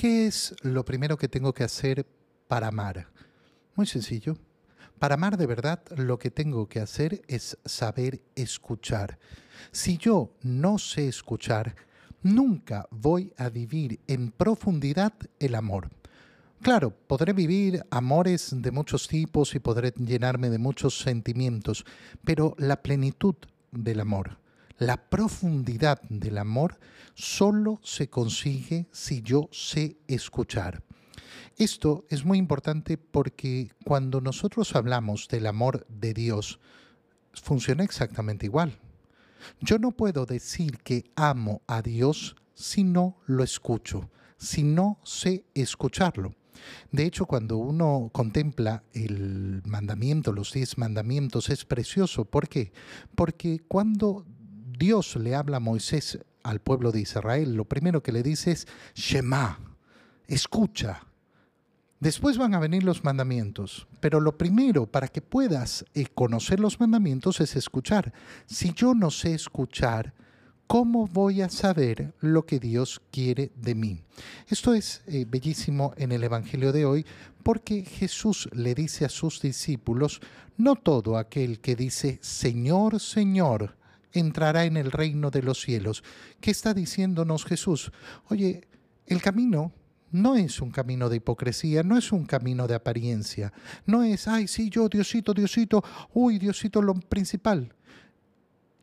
¿Qué es lo primero que tengo que hacer para amar? Muy sencillo. Para amar de verdad, lo que tengo que hacer es saber escuchar. Si yo no sé escuchar, nunca voy a vivir en profundidad el amor. Claro, podré vivir amores de muchos tipos y podré llenarme de muchos sentimientos, pero la plenitud del amor, la profundidad del amor, solo se consigue si yo sé escuchar. Esto es muy importante porque cuando nosotros hablamos del amor de Dios, funciona exactamente igual. Yo no puedo decir que amo a Dios si no lo escucho, si no sé escucharlo. De hecho, cuando uno contempla el mandamiento, los diez mandamientos, es precioso. ¿Por qué? Porque cuando Dios le habla a Moisés al pueblo de Israel, lo primero que le dice es Shema, escucha. Después van a venir los mandamientos, pero lo primero para que puedas eh, conocer los mandamientos es escuchar. Si yo no sé escuchar, ¿cómo voy a saber lo que Dios quiere de mí? Esto es eh, bellísimo en el Evangelio de hoy porque Jesús le dice a sus discípulos, no todo aquel que dice Señor, Señor, entrará en el reino de los cielos. ¿Qué está diciéndonos Jesús? Oye, el camino no es un camino de hipocresía, no es un camino de apariencia, no es, ay, sí, yo, Diosito, Diosito, uy, Diosito, lo principal.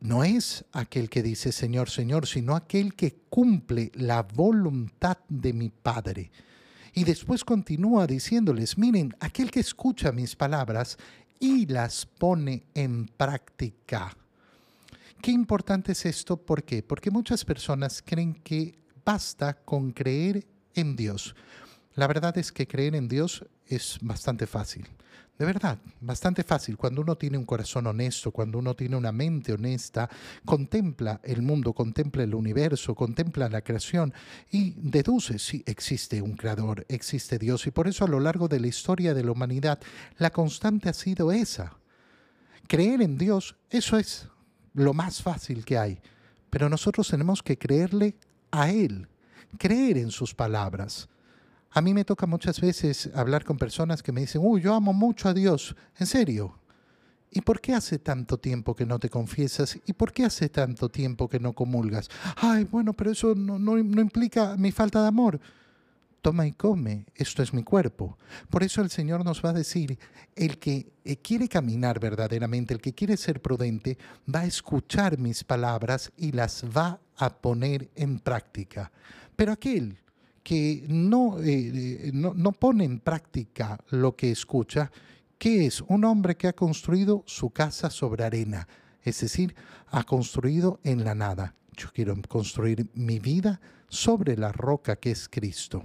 No es aquel que dice Señor, Señor, sino aquel que cumple la voluntad de mi Padre. Y después continúa diciéndoles, miren, aquel que escucha mis palabras y las pone en práctica. Qué importante es esto, ¿por qué? Porque muchas personas creen que basta con creer en Dios. La verdad es que creer en Dios es bastante fácil. De verdad, bastante fácil. Cuando uno tiene un corazón honesto, cuando uno tiene una mente honesta, contempla el mundo, contempla el universo, contempla la creación y deduce si existe un creador, existe Dios. Y por eso a lo largo de la historia de la humanidad, la constante ha sido esa. Creer en Dios, eso es lo más fácil que hay. Pero nosotros tenemos que creerle a Él, creer en sus palabras. A mí me toca muchas veces hablar con personas que me dicen, uy, yo amo mucho a Dios, en serio. ¿Y por qué hace tanto tiempo que no te confiesas? ¿Y por qué hace tanto tiempo que no comulgas? Ay, bueno, pero eso no, no, no implica mi falta de amor toma y come, esto es mi cuerpo. Por eso el Señor nos va a decir, el que eh, quiere caminar verdaderamente, el que quiere ser prudente, va a escuchar mis palabras y las va a poner en práctica. Pero aquel que no, eh, no, no pone en práctica lo que escucha, ¿qué es? Un hombre que ha construido su casa sobre arena, es decir, ha construido en la nada. Yo quiero construir mi vida sobre la roca que es Cristo.